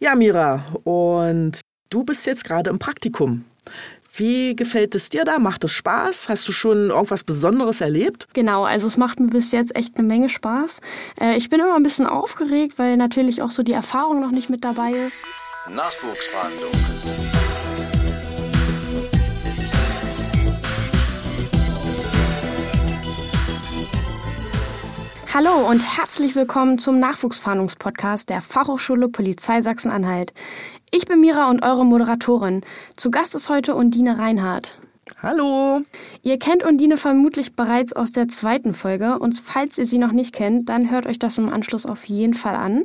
Ja, Mira, und du bist jetzt gerade im Praktikum. Wie gefällt es dir da? Macht es Spaß? Hast du schon irgendwas Besonderes erlebt? Genau, also es macht mir bis jetzt echt eine Menge Spaß. Äh, ich bin immer ein bisschen aufgeregt, weil natürlich auch so die Erfahrung noch nicht mit dabei ist. Nachwuchsverhandlung. Hallo und herzlich willkommen zum Nachwuchsfahndungspodcast der Fachhochschule Polizei Sachsen-Anhalt. Ich bin Mira und eure Moderatorin. Zu Gast ist heute Undine Reinhardt. Hallo. Ihr kennt Undine vermutlich bereits aus der zweiten Folge und falls ihr sie noch nicht kennt, dann hört euch das im Anschluss auf jeden Fall an.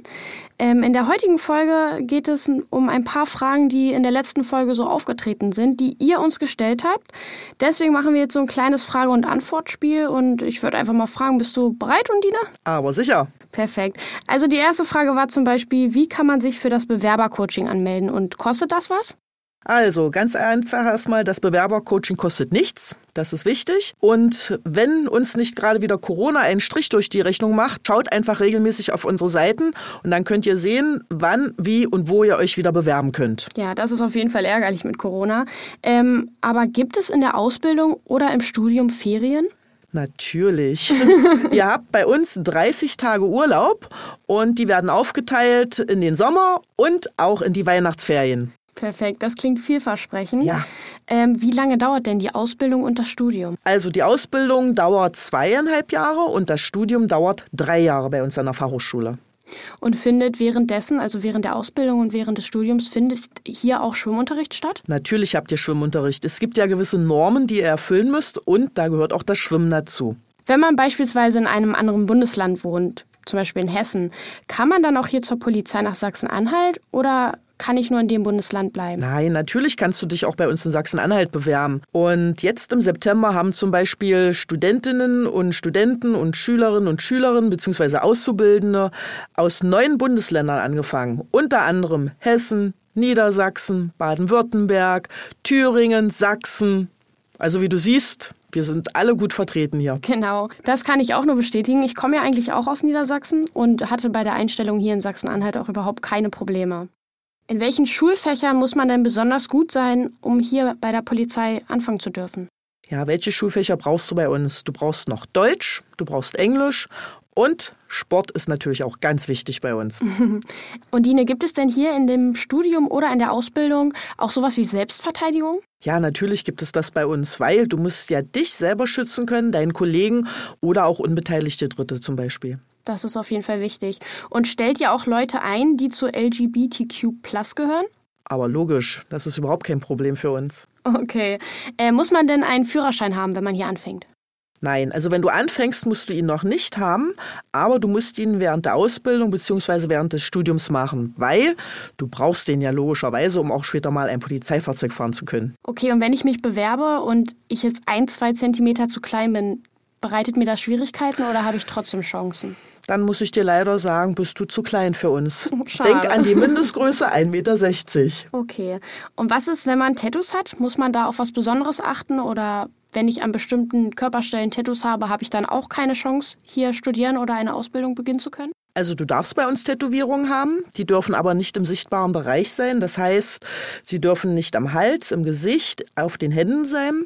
Ähm, in der heutigen Folge geht es um ein paar Fragen, die in der letzten Folge so aufgetreten sind, die ihr uns gestellt habt. Deswegen machen wir jetzt so ein kleines Frage- und Antwortspiel und ich würde einfach mal fragen, bist du bereit, Undine? Aber sicher. Perfekt. Also die erste Frage war zum Beispiel, wie kann man sich für das Bewerbercoaching anmelden und kostet das was? Also ganz einfach erstmal, das Bewerbercoaching kostet nichts. Das ist wichtig. Und wenn uns nicht gerade wieder Corona einen Strich durch die Rechnung macht, schaut einfach regelmäßig auf unsere Seiten und dann könnt ihr sehen, wann, wie und wo ihr euch wieder bewerben könnt. Ja, das ist auf jeden Fall ärgerlich mit Corona. Ähm, aber gibt es in der Ausbildung oder im Studium Ferien? Natürlich. ihr habt bei uns 30 Tage Urlaub und die werden aufgeteilt in den Sommer und auch in die Weihnachtsferien. Perfekt, das klingt vielversprechend. Ja. Ähm, wie lange dauert denn die Ausbildung und das Studium? Also die Ausbildung dauert zweieinhalb Jahre und das Studium dauert drei Jahre bei uns an der Fachhochschule. Und findet währenddessen, also während der Ausbildung und während des Studiums, findet hier auch Schwimmunterricht statt? Natürlich habt ihr Schwimmunterricht. Es gibt ja gewisse Normen, die ihr erfüllen müsst und da gehört auch das Schwimmen dazu. Wenn man beispielsweise in einem anderen Bundesland wohnt, zum Beispiel in Hessen, kann man dann auch hier zur Polizei nach Sachsen-Anhalt oder kann ich nur in dem Bundesland bleiben? Nein, natürlich kannst du dich auch bei uns in Sachsen-Anhalt bewerben. Und jetzt im September haben zum Beispiel Studentinnen und Studenten und Schülerinnen und Schülerinnen bzw. Auszubildende aus neun Bundesländern angefangen. Unter anderem Hessen, Niedersachsen, Baden-Württemberg, Thüringen, Sachsen. Also wie du siehst, wir sind alle gut vertreten hier. Genau, das kann ich auch nur bestätigen. Ich komme ja eigentlich auch aus Niedersachsen und hatte bei der Einstellung hier in Sachsen-Anhalt auch überhaupt keine Probleme. In welchen Schulfächern muss man denn besonders gut sein, um hier bei der Polizei anfangen zu dürfen? Ja, welche Schulfächer brauchst du bei uns? Du brauchst noch Deutsch, du brauchst Englisch und Sport ist natürlich auch ganz wichtig bei uns. Und Dine, gibt es denn hier in dem Studium oder in der Ausbildung auch sowas wie Selbstverteidigung? Ja, natürlich gibt es das bei uns, weil du musst ja dich selber schützen können, deinen Kollegen oder auch unbeteiligte Dritte zum Beispiel. Das ist auf jeden Fall wichtig. Und stellt ihr auch Leute ein, die zu LGBTQ gehören? Aber logisch, das ist überhaupt kein Problem für uns. Okay. Äh, muss man denn einen Führerschein haben, wenn man hier anfängt? Nein, also wenn du anfängst, musst du ihn noch nicht haben, aber du musst ihn während der Ausbildung bzw. während des Studiums machen, weil du brauchst den ja logischerweise, um auch später mal ein Polizeifahrzeug fahren zu können. Okay, und wenn ich mich bewerbe und ich jetzt ein, zwei Zentimeter zu klein bin, bereitet mir das Schwierigkeiten oder habe ich trotzdem Chancen? Dann muss ich dir leider sagen, bist du zu klein für uns. Schade. Denk an die Mindestgröße 1,60 Meter. Okay. Und was ist, wenn man Tattoos hat? Muss man da auf was Besonderes achten oder wenn ich an bestimmten Körperstellen Tattoos habe, habe ich dann auch keine Chance, hier studieren oder eine Ausbildung beginnen zu können? Also du darfst bei uns Tätowierungen haben, die dürfen aber nicht im sichtbaren Bereich sein. Das heißt, sie dürfen nicht am Hals, im Gesicht, auf den Händen sein.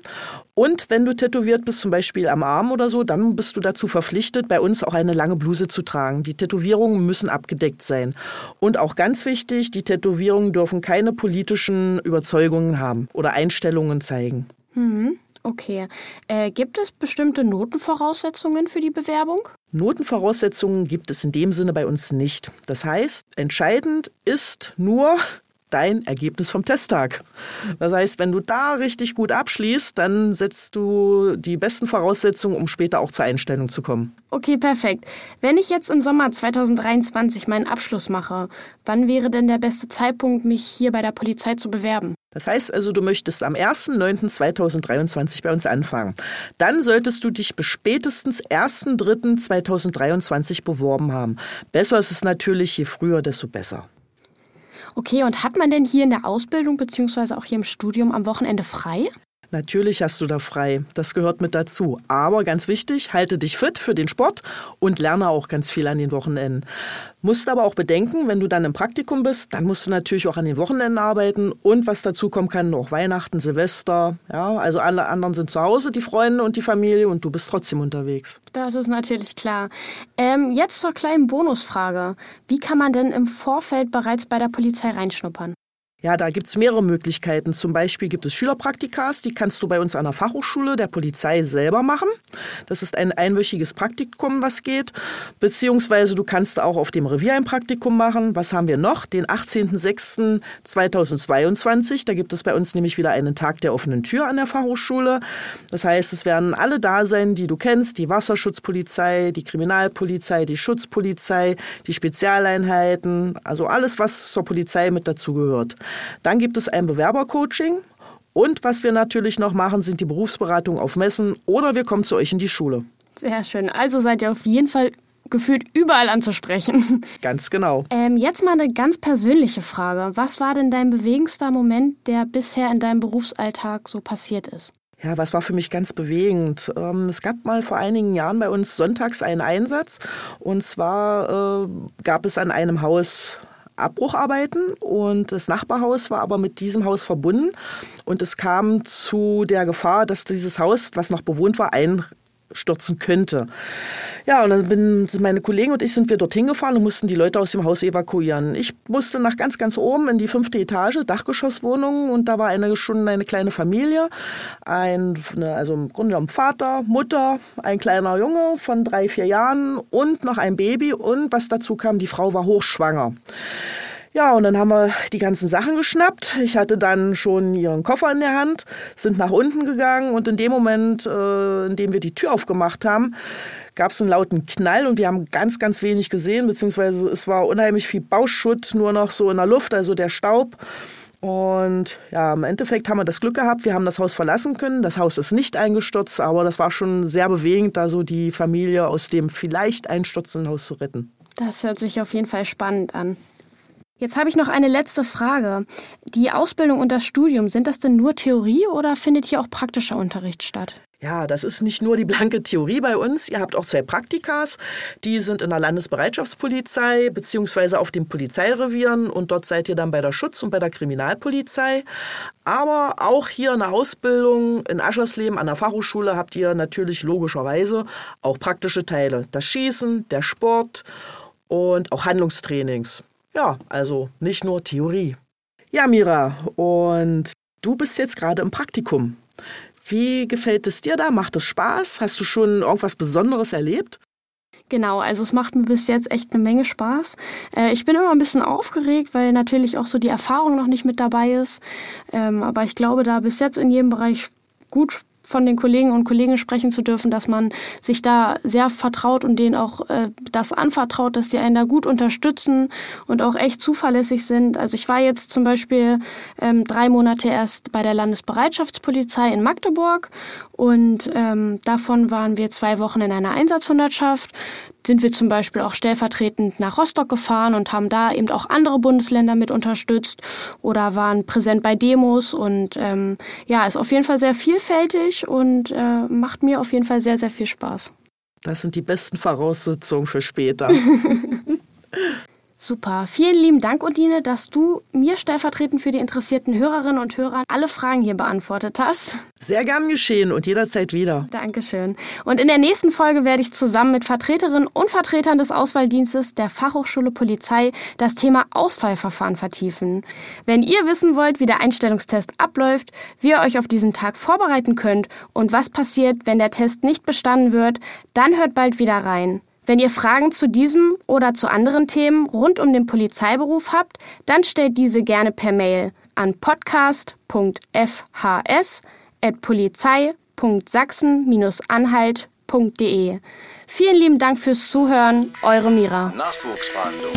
Und wenn du tätowiert bist, zum Beispiel am Arm oder so, dann bist du dazu verpflichtet, bei uns auch eine lange Bluse zu tragen. Die Tätowierungen müssen abgedeckt sein. Und auch ganz wichtig, die Tätowierungen dürfen keine politischen Überzeugungen haben oder Einstellungen zeigen. Mhm. Okay. Äh, gibt es bestimmte Notenvoraussetzungen für die Bewerbung? Notenvoraussetzungen gibt es in dem Sinne bei uns nicht. Das heißt, entscheidend ist nur, dein Ergebnis vom Testtag. Das heißt, wenn du da richtig gut abschließt, dann setzt du die besten Voraussetzungen, um später auch zur Einstellung zu kommen. Okay, perfekt. Wenn ich jetzt im Sommer 2023 meinen Abschluss mache, wann wäre denn der beste Zeitpunkt, mich hier bei der Polizei zu bewerben? Das heißt also, du möchtest am 1.9.2023 bei uns anfangen. Dann solltest du dich bis spätestens 1.3.2023 beworben haben. Besser ist es natürlich, je früher, desto besser. Okay, und hat man denn hier in der Ausbildung beziehungsweise auch hier im Studium am Wochenende frei? Natürlich hast du da frei. Das gehört mit dazu. Aber ganz wichtig, halte dich fit für den Sport und lerne auch ganz viel an den Wochenenden. Musst aber auch bedenken, wenn du dann im Praktikum bist, dann musst du natürlich auch an den Wochenenden arbeiten und was dazu kommen kann, auch Weihnachten, Silvester. Ja, also alle anderen sind zu Hause, die Freunde und die Familie und du bist trotzdem unterwegs. Das ist natürlich klar. Ähm, jetzt zur kleinen Bonusfrage. Wie kann man denn im Vorfeld bereits bei der Polizei reinschnuppern? Ja, da gibt's mehrere Möglichkeiten. Zum Beispiel gibt es Schülerpraktikas, die kannst du bei uns an der Fachhochschule der Polizei selber machen. Das ist ein einwöchiges Praktikum, was geht. Beziehungsweise du kannst auch auf dem Revier ein Praktikum machen. Was haben wir noch? Den 18.06.2022. Da gibt es bei uns nämlich wieder einen Tag der offenen Tür an der Fachhochschule. Das heißt, es werden alle da sein, die du kennst. Die Wasserschutzpolizei, die Kriminalpolizei, die Schutzpolizei, die Spezialeinheiten. Also alles, was zur Polizei mit dazugehört. Dann gibt es ein Bewerbercoaching. Und was wir natürlich noch machen, sind die Berufsberatungen auf Messen oder wir kommen zu euch in die Schule. Sehr schön. Also seid ihr auf jeden Fall gefühlt überall anzusprechen. Ganz genau. Ähm, jetzt mal eine ganz persönliche Frage. Was war denn dein bewegendster Moment, der bisher in deinem Berufsalltag so passiert ist? Ja, was war für mich ganz bewegend? Ähm, es gab mal vor einigen Jahren bei uns sonntags einen Einsatz. Und zwar äh, gab es an einem Haus Abbrucharbeiten und das Nachbarhaus war aber mit diesem Haus verbunden. Und es kam zu der Gefahr, dass dieses Haus, was noch bewohnt war, einstürzen könnte. Ja, und dann bin, meine Kollegen und ich sind wir dorthin gefahren und mussten die Leute aus dem Haus evakuieren. Ich musste nach ganz, ganz oben in die fünfte Etage, Dachgeschosswohnung und da war eine, schon eine kleine Familie. Ein, also im Grunde genommen Vater, Mutter, ein kleiner Junge von drei, vier Jahren und noch ein Baby und was dazu kam, die Frau war hochschwanger. Ja, und dann haben wir die ganzen Sachen geschnappt. Ich hatte dann schon ihren Koffer in der Hand, sind nach unten gegangen und in dem Moment, äh, in dem wir die Tür aufgemacht haben, gab es einen lauten Knall und wir haben ganz, ganz wenig gesehen, beziehungsweise es war unheimlich viel Bauschutt nur noch so in der Luft, also der Staub. Und ja, im Endeffekt haben wir das Glück gehabt, wir haben das Haus verlassen können. Das Haus ist nicht eingestürzt, aber das war schon sehr bewegend, da so die Familie aus dem vielleicht einstürzenden Haus zu retten. Das hört sich auf jeden Fall spannend an. Jetzt habe ich noch eine letzte Frage. Die Ausbildung und das Studium, sind das denn nur Theorie oder findet hier auch praktischer Unterricht statt? Ja, das ist nicht nur die blanke Theorie bei uns. Ihr habt auch zwei Praktikas. Die sind in der Landesbereitschaftspolizei beziehungsweise auf den Polizeirevieren und dort seid ihr dann bei der Schutz- und bei der Kriminalpolizei. Aber auch hier in der Ausbildung in Aschersleben an der Fachhochschule habt ihr natürlich logischerweise auch praktische Teile. Das Schießen, der Sport und auch Handlungstrainings. Ja, also nicht nur Theorie. Ja, Mira, und du bist jetzt gerade im Praktikum. Wie gefällt es dir da? Macht es Spaß? Hast du schon irgendwas Besonderes erlebt? Genau, also es macht mir bis jetzt echt eine Menge Spaß. Äh, ich bin immer ein bisschen aufgeregt, weil natürlich auch so die Erfahrung noch nicht mit dabei ist. Ähm, aber ich glaube, da bis jetzt in jedem Bereich gut von den Kollegen und Kollegen sprechen zu dürfen, dass man sich da sehr vertraut und denen auch äh, das anvertraut, dass die einen da gut unterstützen und auch echt zuverlässig sind. Also ich war jetzt zum Beispiel ähm, drei Monate erst bei der Landesbereitschaftspolizei in Magdeburg und ähm, davon waren wir zwei Wochen in einer Einsatzhundertschaft sind wir zum Beispiel auch stellvertretend nach Rostock gefahren und haben da eben auch andere Bundesländer mit unterstützt oder waren präsent bei Demos und ähm, ja, ist auf jeden Fall sehr vielfältig und äh, macht mir auf jeden Fall sehr, sehr viel Spaß. Das sind die besten Voraussetzungen für später. Super. Vielen lieben Dank, Odine, dass du mir stellvertretend für die interessierten Hörerinnen und Hörer alle Fragen hier beantwortet hast. Sehr gern geschehen und jederzeit wieder. Dankeschön. Und in der nächsten Folge werde ich zusammen mit Vertreterinnen und Vertretern des Auswahldienstes der Fachhochschule Polizei das Thema Auswahlverfahren vertiefen. Wenn ihr wissen wollt, wie der Einstellungstest abläuft, wie ihr euch auf diesen Tag vorbereiten könnt und was passiert, wenn der Test nicht bestanden wird, dann hört bald wieder rein. Wenn ihr Fragen zu diesem oder zu anderen Themen rund um den Polizeiberuf habt, dann stellt diese gerne per Mail an podcast.fhs.polizei.sachsen-anhalt.de. Vielen lieben Dank fürs Zuhören, eure Mira. Nachwuchsverhandlung.